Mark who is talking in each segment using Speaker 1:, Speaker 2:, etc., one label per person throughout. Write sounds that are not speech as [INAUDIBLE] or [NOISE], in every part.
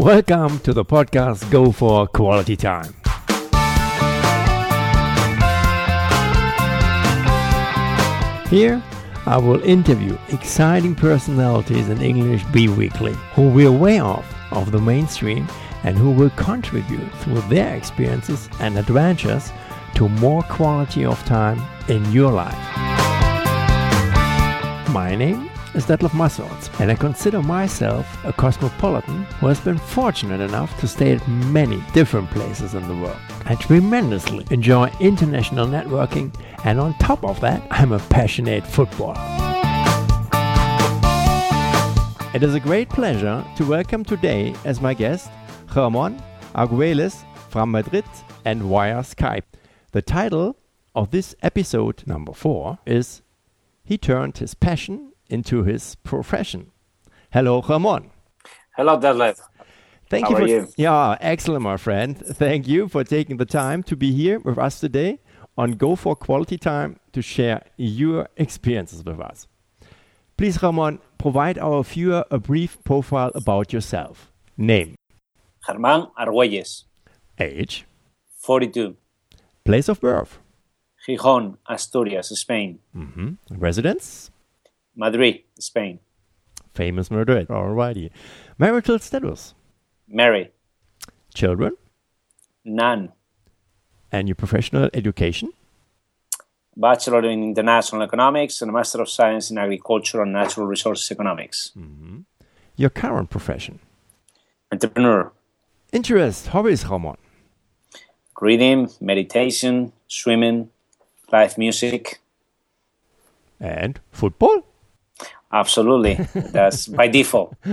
Speaker 1: Welcome to the podcast Go for Quality Time. Here, I will interview exciting personalities in English B Weekly who will way off of the mainstream and who will contribute through their experiences and adventures to more quality of time in your life. My name is Detlef Massorts, and I consider myself a cosmopolitan who has been fortunate enough to stay at many different places in the world. I tremendously enjoy international networking, and on top of that, I'm a passionate footballer. It is a great pleasure to welcome today as my guest Ramon Arguelles from Madrid and via Skype. The title of this episode number four is He Turned His Passion into His Profession. Hello, Ramon.
Speaker 2: Hello, Detlef.
Speaker 1: Thank
Speaker 2: How
Speaker 1: you for
Speaker 2: you?
Speaker 1: yeah, excellent, my friend. Thank you for taking the time to be here with us today on Go for Quality Time to share your experiences with us. Please, Ramon, provide our viewer a brief profile about yourself. Name,
Speaker 2: Germán Argüelles,
Speaker 1: age,
Speaker 2: 42,
Speaker 1: place of birth,
Speaker 2: Gijón, Asturias, Spain, Mm
Speaker 1: -hmm. residence,
Speaker 2: Madrid, Spain,
Speaker 1: famous Madrid. Alrighty. Marital status,
Speaker 2: Mary,
Speaker 1: children,
Speaker 2: None.
Speaker 1: and your professional education.
Speaker 2: Bachelor in International Economics and a Master of Science in Agriculture and Natural Resources Economics, mm-hmm.
Speaker 1: Your current profession.
Speaker 2: entrepreneur,
Speaker 1: Interest, hobbies, Ramon.
Speaker 2: reading, meditation, swimming, live music.
Speaker 1: And football?
Speaker 2: Absolutely, that's by default. [LAUGHS]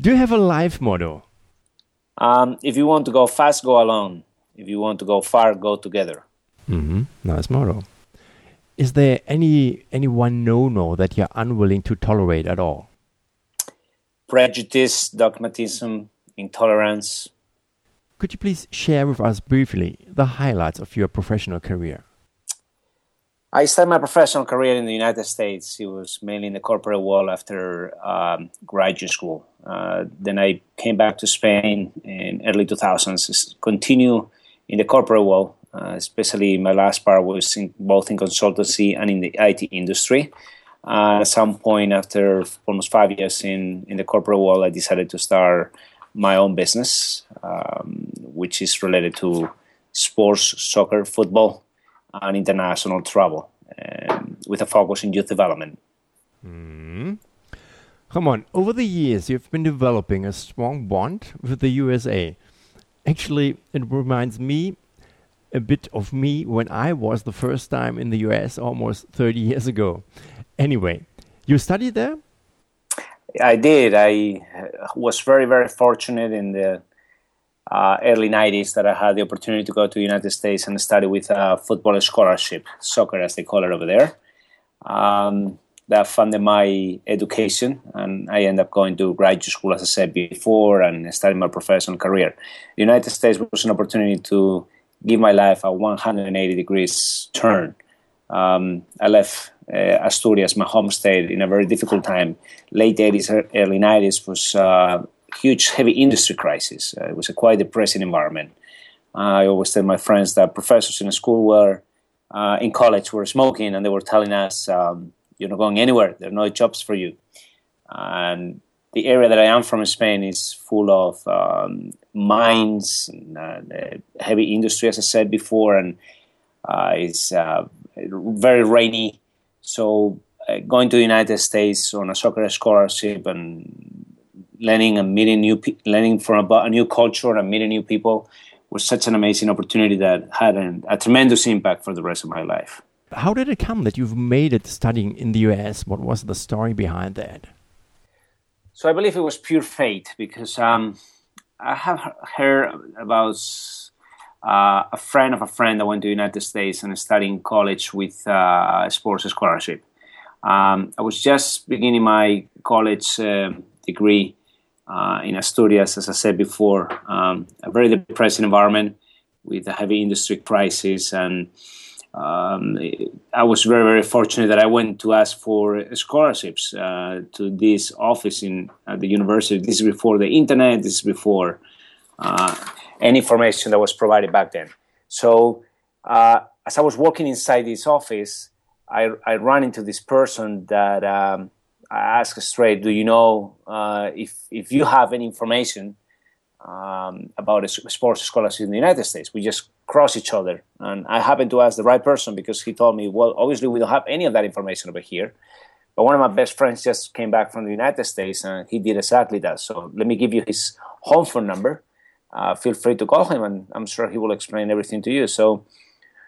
Speaker 1: Do you have a life motto?
Speaker 2: Um, if you want to go fast, go alone. If you want to go far, go together.
Speaker 1: Mm-hmm. Nice motto. Is there any any one no-no that you're unwilling to tolerate at all?
Speaker 2: Prejudice, dogmatism, intolerance,
Speaker 1: Could you please share with us briefly the highlights of your professional career?
Speaker 2: I started my professional career in the United States. It was mainly in the corporate world after um, graduate school. Uh, then I came back to Spain in early 2000s, s- continue in the corporate world, uh, especially my last part was in, both in consultancy and in the IT industry. Uh, at some point after almost five years in, in the corporate world, I decided to start my own business, um, which is related to sports, soccer, football, and international travel, um, with a focus in youth development.
Speaker 1: Come on, over the years you've been developing a strong bond with the USA. Actually, it reminds me a bit of me when I was the first time in the US almost 30 years ago. Anyway, you studied there?
Speaker 2: I did. I uh, was very, very fortunate in the uh, early 90s that I had the opportunity to go to the United States and study with a football scholarship, soccer as they call it over there. Um, that funded my education, and I ended up going to graduate school, as I said before, and starting my professional career. The United States was an opportunity to give my life a 180 degrees turn. Um, I left uh, Asturias, my home state, in a very difficult time. Late 80s, early 90s was a huge, heavy industry crisis. Uh, it was a quite depressing environment. I always tell my friends that professors in a school were, uh, in college, were smoking, and they were telling us, um, "You're not going anywhere. There are no jobs for you." And the area that I am from, Spain, is full of um, mines, and, uh, heavy industry, as I said before, and uh, it's uh, very rainy. So uh, going to the United States on a soccer scholarship and learning and meeting new, pe- learning from about a new culture and meeting new people was such an amazing opportunity that had an, a tremendous impact for the rest of my life.
Speaker 1: How did it come that you've made it studying in the US? What was the story behind that?
Speaker 2: So I believe it was pure fate because um, I have heard about uh, a friend of a friend that went to the United States and studied in college with uh, a sports scholarship. Um, I was just beginning my college uh, degree uh, in Asturias, as I said before, um, a very depressing environment with a heavy industry crisis and um, I was very, very fortunate that I went to ask for scholarships uh, to this office in the university. This is before the internet. This is before uh, any information that was provided back then. So uh, as I was walking inside this office, I, I ran into this person that um, I asked straight, "Do you know uh, if if you have any information um, about a sports scholarship in the United States?" We just cross each other, and I happened to ask the right person because he told me, "Well, obviously we don't have any of that information over here." But one of my best friends just came back from the United States, and he did exactly that. So let me give you his home phone number. Uh, feel free to call him, and I'm sure he will explain everything to you. So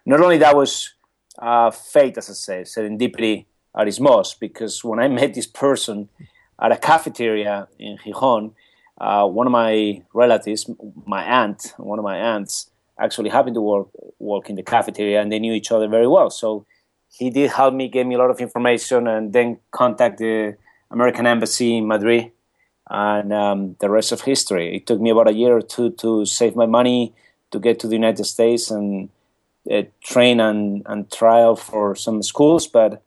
Speaker 2: not only that was uh, fate, as I say, serendipity at his mosque because when I [LAUGHS] met this person at a cafeteria in Gijón, uh, one of my relatives, my aunt, one of my aunts, actually happened to work work in the cafeteria, and they knew each other very well. So he did help me, gave me a lot of information, and then contact the American Embassy in Madrid, and um, the rest of history. It took me about a year or two to save my money to get to the United States and uh, train and, and trial for some schools, but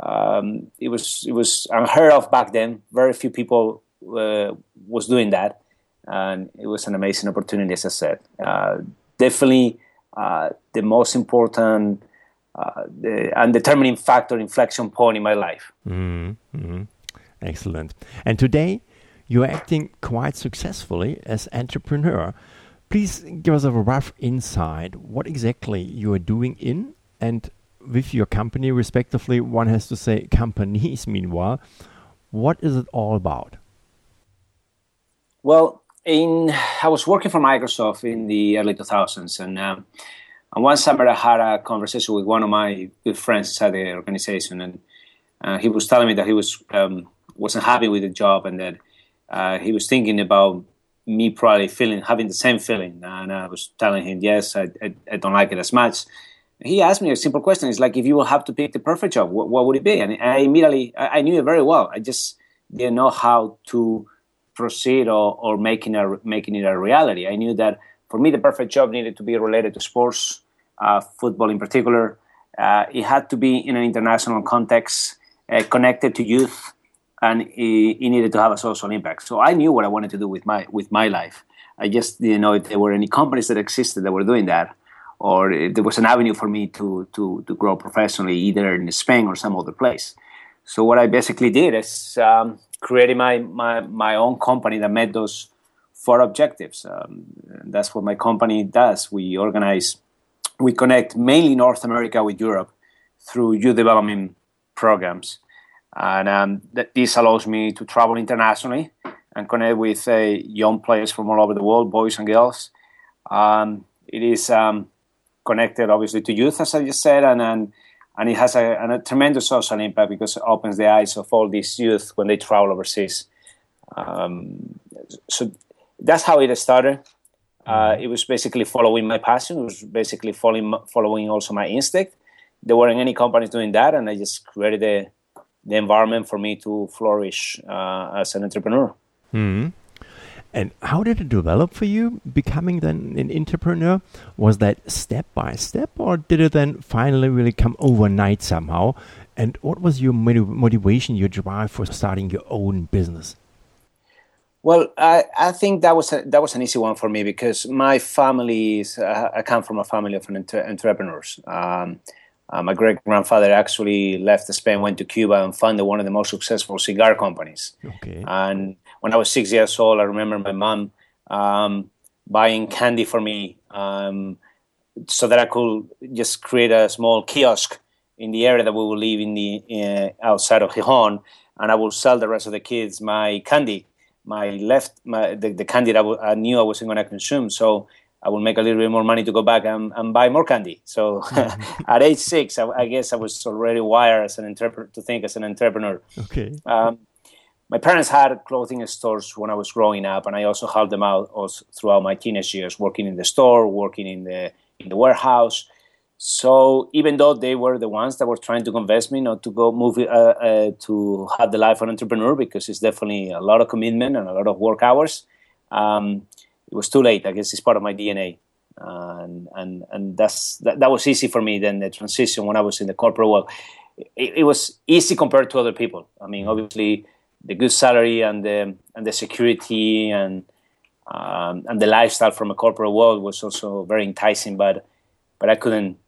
Speaker 2: um, it was it was unheard of back then. Very few people uh, was doing that, and it was an amazing opportunity. As I said, uh, definitely uh, the most important uh, the, and determining factor, inflection point in my life.
Speaker 1: Mm-hmm. Excellent. And today, you're acting quite successfully as entrepreneur. Please give us a rough insight what exactly you are doing in and with your company, respectively. One has to say companies, [LAUGHS] meanwhile. What is it all about?
Speaker 2: Well, in I was working for Microsoft in the early 2000s, and, um, and one summer I had a conversation with one of my good friends inside the organization, and uh, he was telling me that he was um, wasn't happy with the job, and that uh, he was thinking about me probably feeling having the same feeling, and I was telling him, yes, I, I, I don't like it as much. He asked me a simple question: "It's like if you will have to pick the perfect job, what, what would it be?" And I immediately I, I knew it very well. I just didn't know how to proceed or, or making a making it a reality. I knew that for me the perfect job needed to be related to sports, uh, football in particular. Uh, it had to be in an international context, uh, connected to youth, and it, it, needed to have a social impact. So I knew what I wanted to do with my with my life. I just didn't know if there were any companies that existed that were doing that, or there was an avenue for me to to to grow professionally, either in Spain or some other place. So what I basically did is um, created my, my, my own company that met those four objectives. Um, that's what my company does. We organize, we connect mainly North America with Europe through youth development programs. And um, that this allows me to travel internationally and connect with uh, young players from all over the world, boys and girls. Um, it is um, connected, obviously, to youth, as I just said, and, and and it has a, a, tremendous social impact because it opens the eyes of all these youth when they travel overseas. Um, so that's how it started. Uh, it was basically following my passion. It was basically following following also my instinct. There weren't any companies doing that, and I just created the the environment for me to flourish uh, as an entrepreneur.
Speaker 1: Mm-hmm. And how did it develop for you, becoming then an entrepreneur? Was that step by step, or did it then finally really come overnight somehow? And what was your motivation, your drive for starting your own business?
Speaker 2: Well, I, I think that was a, that was an easy one for me because my family is uh, I come from a family of entre- entrepreneurs. Um, uh, my great grandfather actually left Spain, went to Cuba, and founded one of the most successful cigar companies. Okay. And when I was six years old, I remember my mom um, buying candy for me um, so that I could just create a small kiosk in the area that we will live in the uh, outside of Gijón, and I will sell the rest of the kids my candy, my left, my the, the candy that I, w- I knew I wasn't going to consume. So I will make a little bit more money to go back and, and buy more candy. So [LAUGHS] [LAUGHS] at age six, I, I, guess I was already wired as an entrepreneur to think as an entrepreneur.
Speaker 1: Okay.
Speaker 2: Um, my parents had clothing stores when I was growing up, and I also helped them out throughout my teenage years, working in the store, working in the in the warehouse. So even though they were the ones that were trying to convince me not to go move uh, uh, to have the life of an entrepreneur because it's definitely a lot of commitment and a lot of work hours, um, it was too late. I guess it's part of my DNA. and and and that's that, that was easy for me. Then the transition when I was in the corporate world, it, it was easy compared to other people. I mean, obviously the good salary and the and the security and um, and the lifestyle from a corporate world was also very enticing. But but I couldn't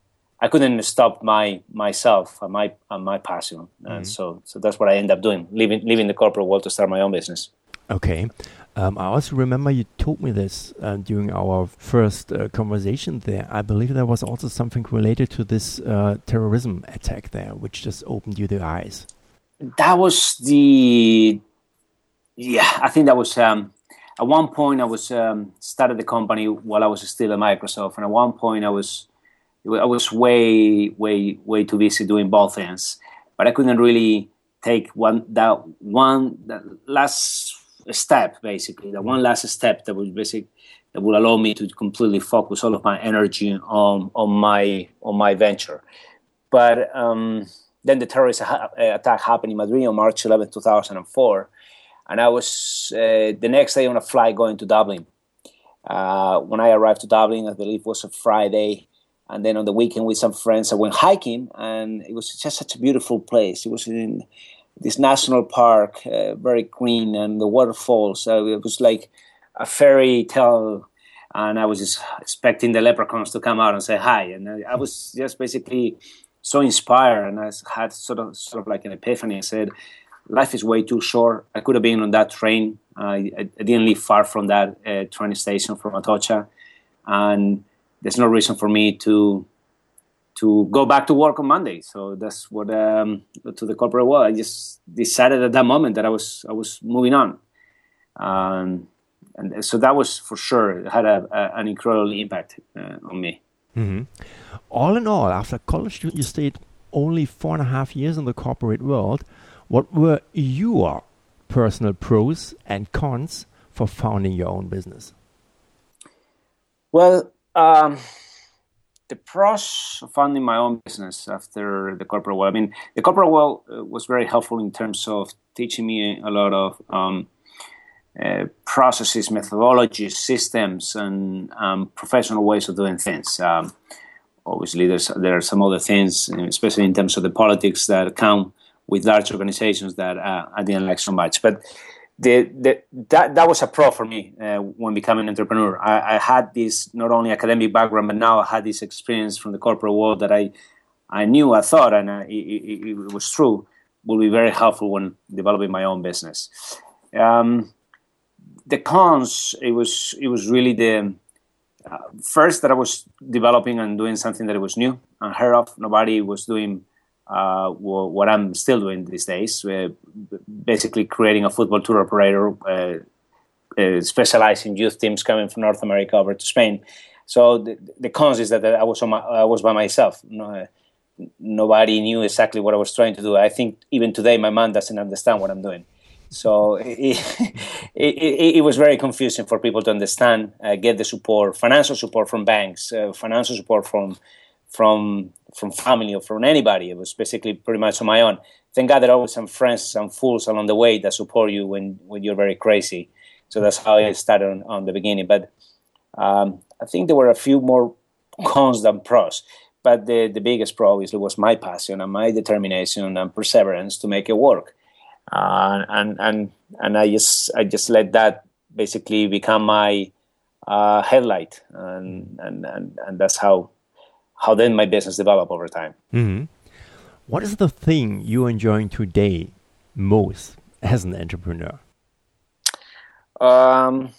Speaker 2: I couldn't stop my myself and my and my passion, mm-hmm. and so so that's what I ended up doing, leaving leaving the corporate world to start my own business.
Speaker 1: Okay. Um, I also remember you told me this uh, during our first uh, conversation there. I believe there was also something related to this uh, terrorism attack there, which just opened you the eyes.
Speaker 2: That was the, yeah, I think that was, um, at one point I was, um, started the company while I was still at Microsoft. And at one point I was, I was way, way, way too busy doing both ends. But I couldn't really take one, that one, that last step basically. The one last step that would basically that would allow me to completely focus all of my energy on on my on my venture. But um, then the terrorist ha- attack happened in madrid on march 11 2004 and i was uh, the next day on a flight going to dublin. Uh, when i arrived to dublin i believe it was a friday. And then on the weekend with some friends i went hiking and it was just such a beautiful place. It was in this national park, uh, very green, and the waterfalls. So it was like a fairy tale. And I was just expecting the leprechauns to come out and say hi. And I, was just basically so inspired, and I had sort of sort of like an epiphany. I said, "Life is way too short. I could have been on that train. I, I didn't live far from that uh, train station from Atocha, and there's no reason for me to to go back to work on Monday. So that's what um, to the corporate world. I just decided at that moment that I was I was moving on, um, and so that was for sure had a, a, an incredible impact uh, on me.
Speaker 1: Mm-hmm. All in all, after college, you stayed only four and a half years in the corporate world. What were your personal pros and cons for founding your own business?
Speaker 2: Well. Um, the pros of founding my own business after the corporate world. I mean, the corporate world uh, was very helpful in terms of teaching me a lot of um, uh, processes, methodologies, systems, and um, professional ways of doing things. Um, obviously, there's there are some other things, especially in terms of the politics that come with large organizations that uh, I didn't like so much. But the, the, that, that was a pro for me uh, when becoming an entrepreneur. I, I, had this not only academic background, but now I had this experience from the corporate world that I, I knew, I thought, and it, it, was true, will be very helpful when developing my own business. Um, the cons, it was, it was really the uh, first that I was developing and doing something that was new, unheard of. Nobody was doing uh, what I'm still doing these days, uh, basically creating a football tour operator, uh, uh, specializing youth teams coming from North America over to Spain. So the, the cons is that I was my, I was by myself. No, nobody knew exactly what I was trying to do. I think even today my mom doesn't understand what I'm doing. So [LAUGHS] it, it, it, it was very confusing for people to understand, uh, get the support, financial support from banks, uh, financial support from from from family or from anybody. It was basically pretty much on my own. Thank God there are always some friends, some fools along the way that support you when, when you're very crazy. So that's how I started on, on the beginning. But um, I think there were a few more cons than pros. But the, the biggest pro obviously was my passion and my determination and perseverance to make it work. Uh, and and and I just I just let that basically become my uh, headlight, and, and and and that's how how then my business developed over time.
Speaker 1: Mm-hmm. What is the thing you're enjoying today most as an entrepreneur?
Speaker 2: Um,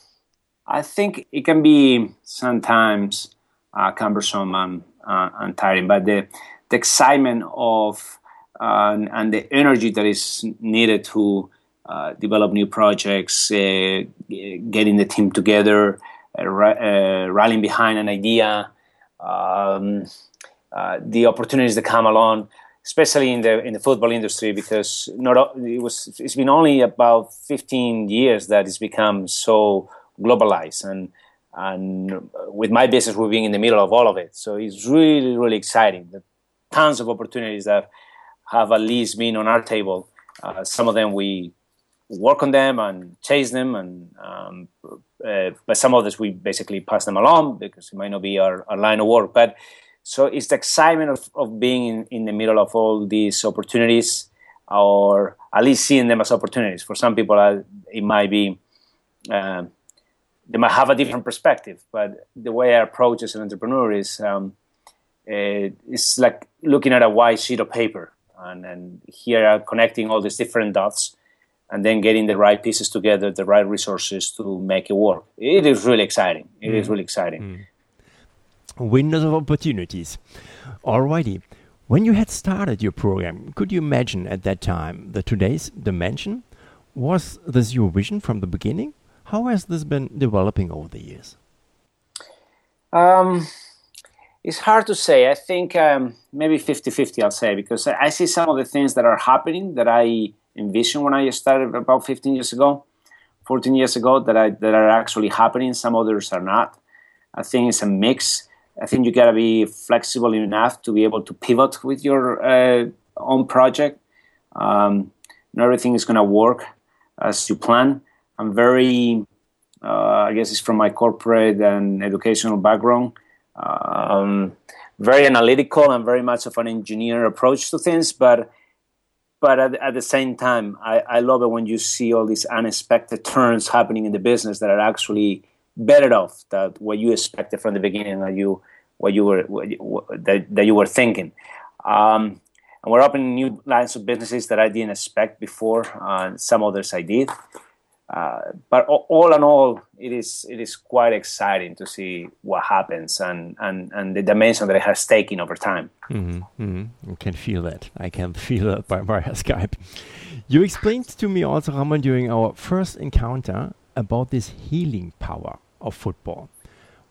Speaker 2: I think it can be sometimes uh, cumbersome and, uh, and, tiring, but the, the excitement of uh, and, and, the energy that is needed to uh, develop new projects, uh, getting the team together, uh, rallying behind an idea, um, the opportunities that come along, especially in the in the football industry, because not it was it's been only about 15 years that it's become so globalized. And and with my business we're being in the middle of all of it. So it's really really exciting. The tons of opportunities that have at least been on our table uh, some of them we work on them and chase them, and um, uh, but some others we basically pass them along because it might not be our, our line of work. But so it's the excitement of, of being in, in the middle of all these opportunities, or at least seeing them as opportunities. For some people, uh, it might be. Uh, they might have a different perspective, but the way I approach as an entrepreneur is um, uh, it's like looking at a white sheet of paper, and, and here connecting all these different dots and then getting the right pieces together, the right resources to make it work. It is really exciting. It mm. is really exciting.
Speaker 1: Mm. Windows of opportunities. Alrighty. When you had started your program, could you imagine at that time the today's dimension? Was this your vision from the beginning? How has this been developing over the years?
Speaker 2: Um, it's hard to say. I think um, maybe 50 50, I'll say, because I see some of the things that are happening that I envisioned when I started about 15 years ago, 14 years ago, that, I, that are actually happening. Some others are not. I think it's a mix. I think you got to be flexible enough to be able to pivot with your uh, own project. Um, not everything is going to work as you plan. I'm very, uh, I guess it's from my corporate and educational background, um, very analytical and very much of an engineer approach to things, but but at, at, the same time, I, I love it when you see all these unexpected turns happening in the business that are actually better off than what you expected from the beginning, or you what you were what you, that, that you were thinking. Um, and we're opening new lines of businesses that I didn't expect before. and some others I did. Uh, but all in all, it is it is quite exciting to see what happens and, and, and the dimension that it has taken over time.
Speaker 1: Mm-hmm, mm-hmm. I can feel that. I can [LAUGHS] feel that by via Skype. You explained to me also, Ramon, during our first encounter about this healing power of football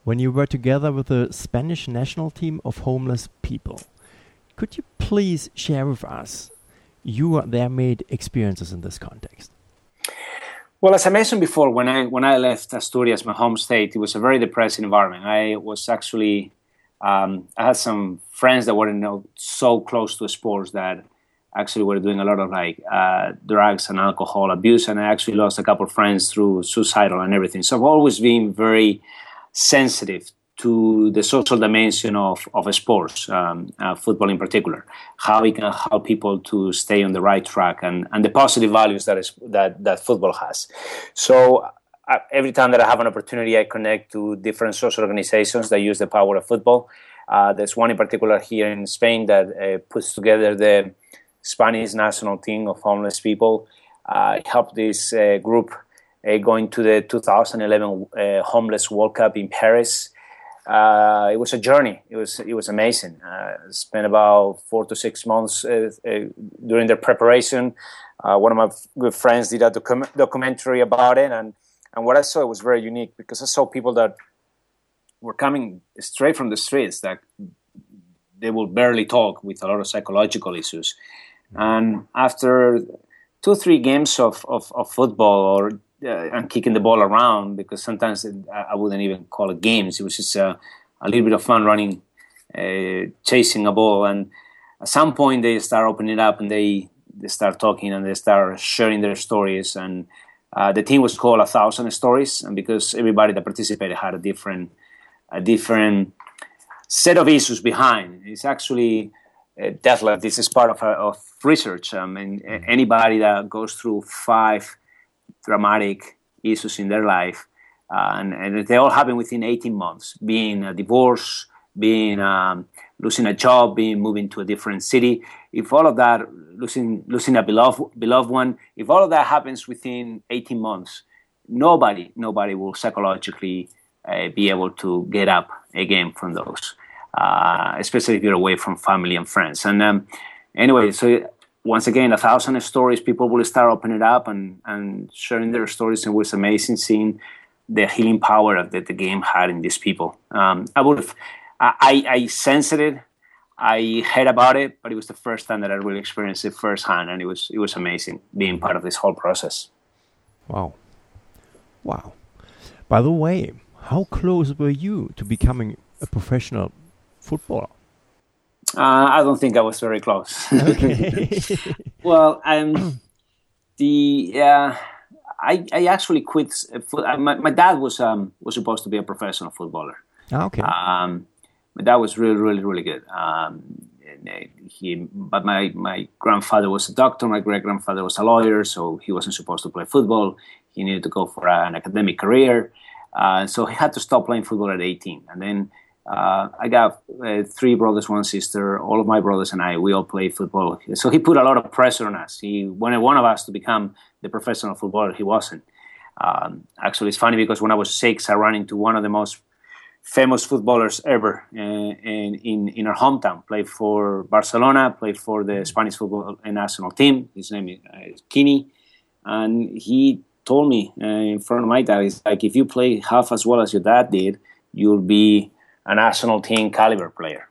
Speaker 1: when you were together with the Spanish national team of homeless people. Could you please share with us your their made experiences in this context?
Speaker 2: Well, as I mentioned before, when I when I left Asturias, my home state, it was a very depressing environment. I was actually um, I had some friends that were you know, so close to sports that actually were doing a lot of like uh, drugs and alcohol abuse, and I actually lost a couple of friends through suicidal and everything. So I've always been very sensitive to the social dimension of, of sports, um, uh, football in particular, how it can help people to stay on the right track and, and the positive values that, is, that, that football has. So uh, every time that I have an opportunity, I connect to different social organizations that use the power of football. Uh, there's one in particular here in Spain that uh, puts together the Spanish national team of homeless people. I helped this uh, group uh, going to the 2011 Homeless World Cup in Paris uh, it was a journey. It was it was amazing. Uh, spent about four to six months uh, uh during the preparation. Uh, one of my good friends did a docu- documentary about it, and and what I saw was very unique because I saw people that were coming straight from the streets that they will barely talk with a lot of psychological issues, and after two three games of, of, of football or uh, and kicking the ball around because sometimes it, I wouldn't even call it games. It was just a, a little bit of fun running, uh, chasing a ball. And at some point, they start opening up and they, they start talking and they start sharing their stories. And uh, the team was called A Thousand Stories, and because everybody that participated had a different, a different set of issues behind. It's actually uh, definitely this is part of, of research. I mean, anybody that goes through five dramatic issues in their life, uh, and, and, they all happen within 18 months. Being a divorce, being um, losing a job, being moving to a different city. If all of that, losing losing a beloved beloved one, if all of that happens within 18 months, nobody nobody will psychologically uh, be able to get up again from those. Uh, especially if you're away from family and friends. And um, anyway, so once again, a thousand stories, people will start opening it up and, and sharing their stories. And it was amazing seeing the healing power that the game had in these people. Um, I would have, I, I sensed it, I heard about it, but it was the first time that I really experienced it firsthand, and it was it was amazing being part of this whole process.
Speaker 1: Wow, wow! By the way, how close were you to becoming a professional footballer?
Speaker 2: Uh, I don't think I was very close. Okay. [LAUGHS] [LAUGHS] well, um, the uh, I, I actually quit. My, my dad was um, was supposed to be a professional footballer.
Speaker 1: Ah, okay.
Speaker 2: Um, my dad was really, really, really good. Um, uh, he, but my, my grandfather was a doctor. My great grandfather was a lawyer, so he wasn't supposed to play football. He needed to go for an academic career, uh, so he had to stop playing football at 18. And then uh, I got uh, three brothers, one sister. All of my brothers and I, we all played football. So he put a lot of pressure on us. He wanted one of us to become the professional footballer. He wasn't. Um, actually, it's funny because when I was six, I ran into one of the most famous footballers ever uh, in, in, in our hometown. Played for Barcelona, played for the Spanish football and national team. His name is uh, Quini. And he told me uh, in front of my dad, he's like, if you play half as well as your dad did, you'll be a national team caliber player.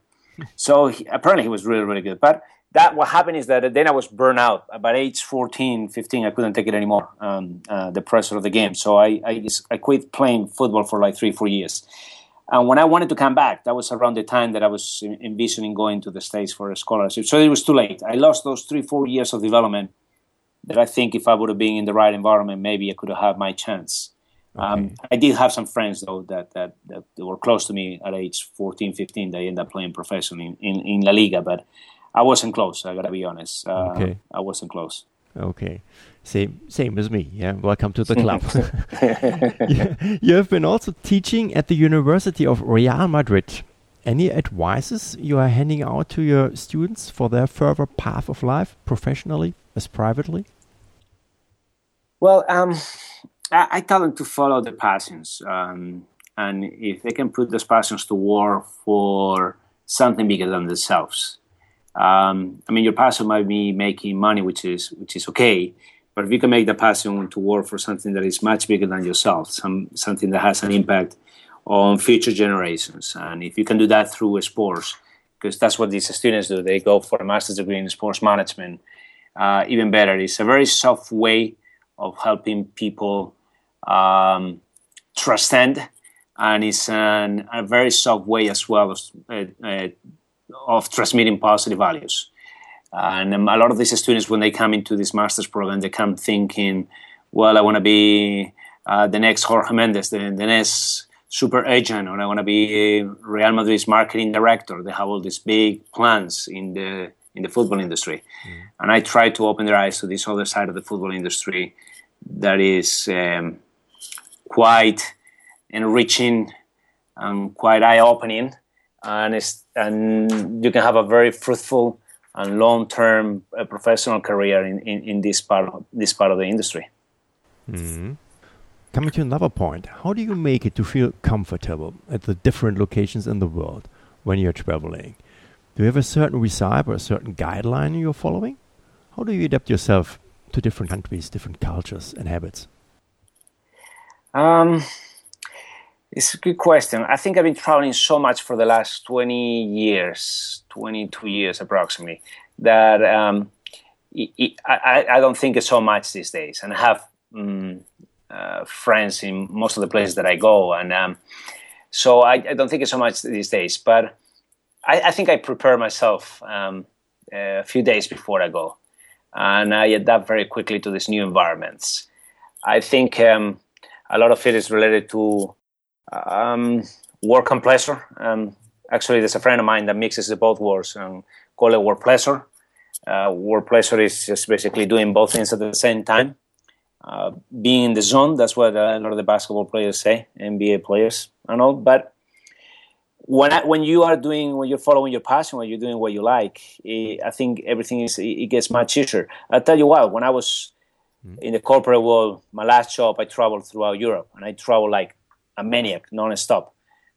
Speaker 2: so he, apparently he was really, really good. But that what happened is that then I was burned out. About age 14, 15, I couldn't take it anymore, um, uh, the pressure of the game. So I, I, I quit playing football for like three, four years. And when I wanted to come back, that was around the time that I was envisioning going to the States for a scholarship. So it was too late. I lost those three, four years of development that I think if I would have been in the right environment, maybe I could have had my chance. Um, okay. Um, I did have some friends though that, that, that were close to me at age 14, 15. They ended up playing professionally in, in, in La Liga, but I wasn't close. I gotta be honest. Uh, okay. I wasn't close.
Speaker 1: Okay, same same as me. Yeah, welcome to the [LAUGHS] club. [LAUGHS] you, you have been also teaching at the University of Real Madrid. Any advices you are handing out to your students for their further path of life, professionally as privately?
Speaker 2: Well, um, I, tell them to follow the passions, um, and if they can put those passions to work for something bigger than themselves, um, I mean, your passion might be making money, which is which is okay. But if you can make the passion to work for something that is much bigger than yourself, some something that has an impact on future generations, and if you can do that through sports, because that's what these students do, they go for a master's degree in sports management. Uh, even better, it's a very soft way of helping people um, transcend, and it's an, a very soft way as well as uh, uh, of transmitting positive values. And um, a lot of these students, when they come into this master's program, they come thinking, well, I want to be uh, the next Jorge Mendes, the, the next super agent, or I want to be Real Madrid's marketing director. They have all these big plans in the in the football industry, mm. and I try to open their eyes to this other side of the football industry that is um, quite enriching and quite eye-opening and and you can have a very fruitful and long-term uh, professional career in, in, in, this part of, this part of the industry.
Speaker 1: Mm-hmm. Coming to another point, how do you make it to feel comfortable at the different locations in the world when you're traveling? Do you have a certain recipe or a certain guideline you're following? How do you adapt yourself to different countries, different cultures, and habits?
Speaker 2: Um, it's a good question. I think I've been traveling so much for the last 20 years, 22 years approximately, that um, it, it, I, I, don't think it's so much these days. And I have um, uh, friends in most of the places that I go. And um, so I, I, don't think it's so much these days. But I, I think I prepare myself um, a few days before I go. And I adapt very quickly to these new environments. I think um, a lot of it is related to um, work and pleasure. Um, actually, there's a friend of mine that mixes the both words and call it work pleasure. Uh, work pleasure is just basically doing both things at the same time. Uh, being in the zone, that's what a lot of the basketball players say, NBA players and all. But when I, when you are doing, when you're following your passion, when you're doing what you like, it, I think everything is it gets much easier. I'll tell you what, when I was mm. in the corporate world, my last job, I traveled throughout Europe, and I traveled like a maniac non-stop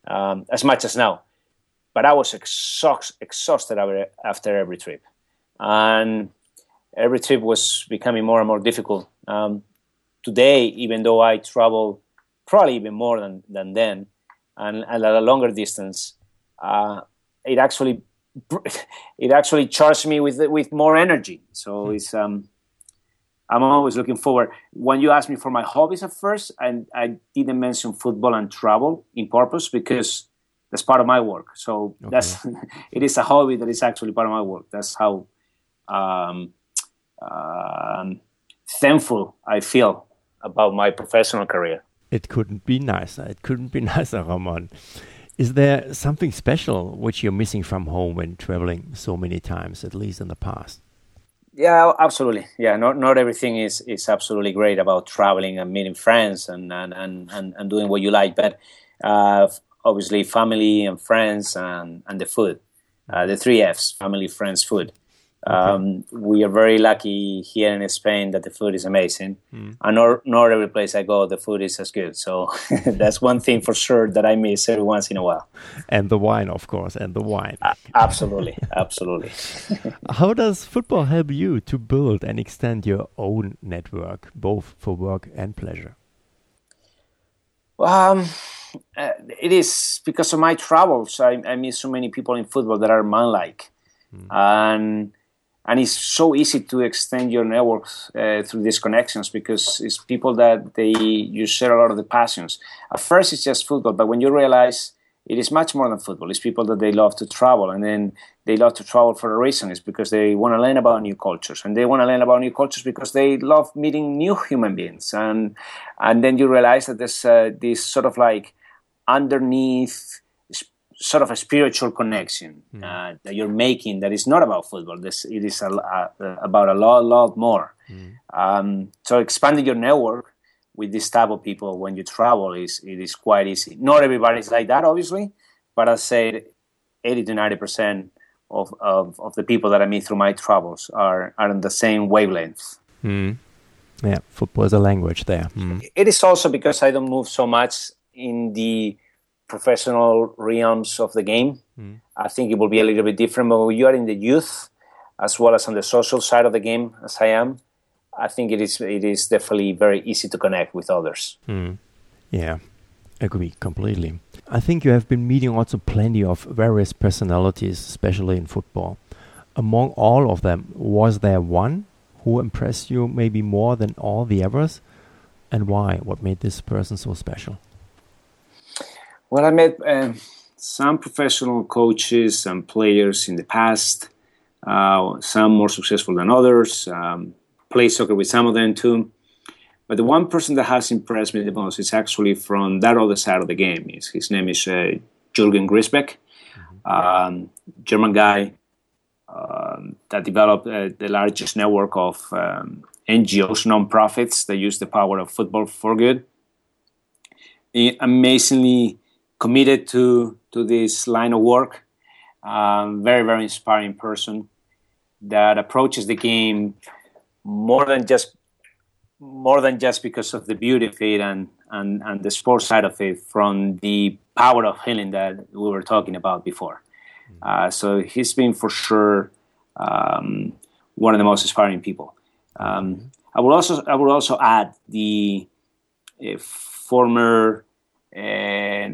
Speaker 2: um, as much as now but i was exhaust, exhausted after every trip and every trip was becoming more and more difficult um, today even though i travel probably even more than, than then and, and at a longer distance uh, it actually [LAUGHS] it actually charged me with with more energy so hmm. it's um, I'm always looking forward. When you asked me for my hobbies at first, and I didn't mention football and travel in purpose because that's part of my work. So okay. that's [LAUGHS] it is a hobby that is actually part of my work. That's how um, um, thankful I feel about my professional career.
Speaker 1: It couldn't be nicer. It couldn't be [LAUGHS] nicer, Ramon. Is there something special which you're missing from home when traveling so many times, at least in the past?
Speaker 2: Yeah, absolutely. Yeah, not not everything is is absolutely great about traveling and meeting friends and and and, and, and doing what you like, but uh, obviously family and friends and and the food, uh, the three Fs: family, friends, food. Um, we are very lucky here in Spain that the food is amazing, mm. and not, not every place I go the food is as good. So [LAUGHS] that's one thing for sure that I miss every once in a while.
Speaker 1: And the wine, of course, and the wine. Uh,
Speaker 2: absolutely, [LAUGHS] absolutely. [LAUGHS]
Speaker 1: How does football help you to build and extend your own network, both for work and pleasure?
Speaker 2: Um, uh, it is because of my travels. I, I meet so many people in football that are man-like, mm. and and it's so easy to extend your networks uh, through these connections because it's people that they you share a lot of the passions. At first, it's just football, but when you realize it is much more than football, it's people that they love to travel, and then they love to travel for a reason. It's because they want to learn about new cultures, and they want to learn about new cultures because they love meeting new human beings, and and then you realize that there's uh, this sort of like underneath sort of a spiritual connection mm. uh, that you're making that is not about football. This it is a, a, about a lot, lot more. Mm. Um, so expanding your network with this type of people when you travel is it is quite easy. Not everybody is like that, obviously, but I say eighty to ninety percent of, of, of the people that I meet through my travels are are on the same wavelength.
Speaker 1: Mm. Yeah, football is a language there. Hmm.
Speaker 2: It is also because I don't move so much in the professional realms of the game. Mm. I think it will be a little bit different. But when you are in the youth, as well as on the social side of the game, as I am, I think it is it is definitely very easy to connect with others.
Speaker 1: Mm. Yeah, agree completely. I think you have been meeting also plenty of various personalities, especially in football. Among all of them, was there one who impressed you maybe more than all the others? And why? What made this person so special?
Speaker 2: Well, I met uh, some professional coaches and players in the past, uh, some more successful than others. Um, played soccer with some of them too. But the one person that has impressed me the most is actually from that other side of the game. His, his name is uh, Jürgen Griesbeck, mm-hmm. um, German guy um, that developed uh, the largest network of um, NGOs, non-profits that use the power of football for good. He amazingly committed to to this line of work. Um, very very inspiring person that approaches the game more than just more than just because of the beauty of it and, and, and the sports side of it from the power of healing that we were talking about before. Mm-hmm. Uh, so he's been for sure um, one of the most inspiring people. Um, I will also I will also add the uh, former uh,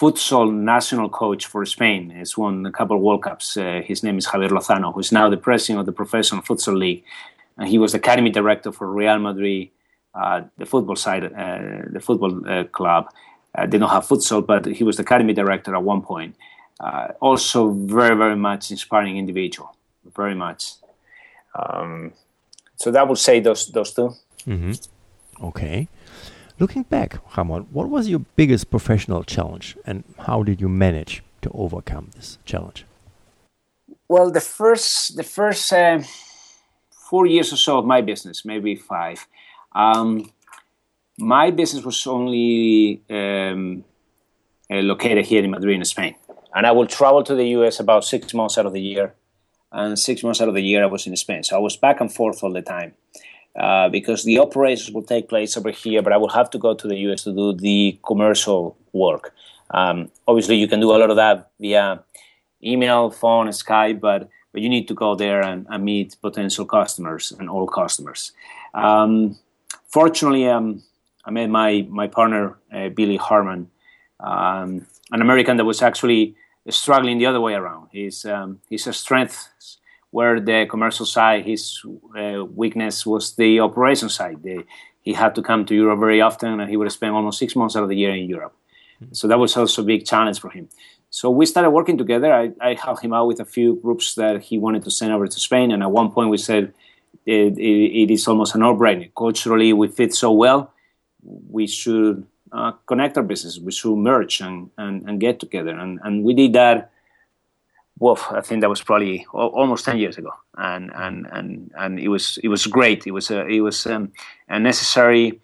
Speaker 2: futsal national coach for Spain. He's won a couple of World Cups. Uh, his name is Javier Lozano, who's now the president of the Professional Futsal League. And he was academy director for Real Madrid, uh, the football side, uh, the football uh, club. Uh, they don't have futsal, but he was the academy director at one point. Uh, also, very, very much inspiring individual. Very much. Um, so that would say those those 2
Speaker 1: mm-hmm. Okay. Looking back, Ramon, what was your biggest professional challenge and how did you manage to overcome this challenge?
Speaker 2: Well, the first the first uh, four years or so of my business, maybe five, um, my business was only um, uh, located here in Madrid, in Spain, and I will travel to the US about six months out of the year, and six months out of the year I was in Spain, so I was back and forth all the time. Uh, because the operations will take place over here, but I will have to go to the US to do the commercial work. Um, obviously, you can do a lot of that via email, phone, Skype, but but you need to go there and, and meet potential customers and all customers. Um, fortunately, um, I met my my partner uh, Billy Harmon, um, an American that was actually struggling the other way around. His um, his strength where the commercial side, his uh, weakness was the operation side. The, he had to come to Europe very often, and he would spend almost six months out of the year in Europe. Mm-hmm. So that was also a big challenge for him. So we started working together. I, I helped him out with a few groups that he wanted to send over to Spain, and at one point we said, it, it, it is almost a no-brainer. Culturally, we fit so well. We should uh, connect our business. We should merge and, and, and get together. And, and we did that. Well, I think that was probably almost ten years ago, and and and and it was it was great. It was a it was um, a necessary.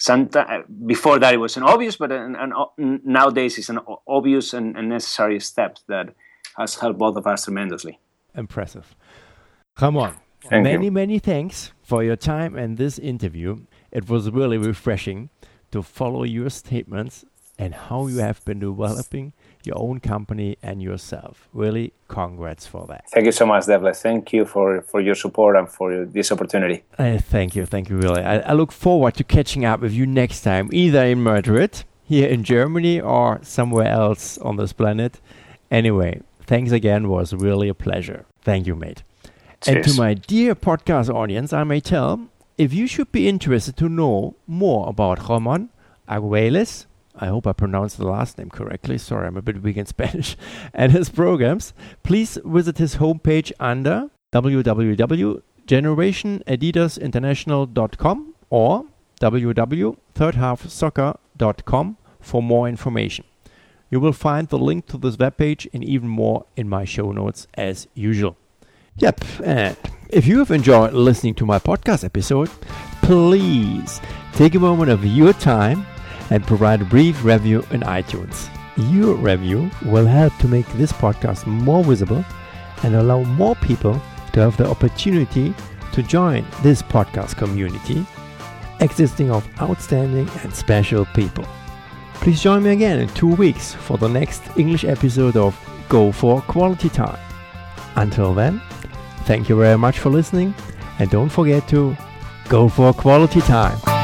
Speaker 2: Sometimes before that it was an obvious, but an, an, nowadays it's an obvious and, and necessary step that has helped both of us tremendously.
Speaker 1: Impressive. Ramon, Thank many, you. many thanks for your time and this interview. It was really refreshing to follow your statements and how you have been developing your own company and yourself. Really, congrats for that.
Speaker 2: Thank you so much, Devlet. Thank you for, for your support and for this opportunity.
Speaker 1: Uh, thank you. Thank you, really. I, I look forward to catching up with you next time, either in Madrid, here in Germany, or somewhere else on this planet. Anyway, thanks again. was really a pleasure. Thank you, mate. Cheers. And to my dear podcast audience, I may tell if you should be interested to know more about Ramon Arguelles, I hope I pronounced the last name correctly. Sorry, I'm a bit weak in Spanish. [LAUGHS] And his programs, please visit his homepage under www.generationadidasinternational.com or www.thirdhalfsoccer.com for more information. You will find the link to this webpage and even more in my show notes as usual. Yep, and if you have enjoyed listening to my podcast episode, please take a moment of your time and provide a brief review in iTunes. Your review will help to make this podcast more visible and allow more people to have the opportunity to join this podcast community existing of outstanding and special people. Please join me again in two weeks for the next English episode of Go for Quality Time. Until then, Thank you very much for listening, and don't forget to go for quality time.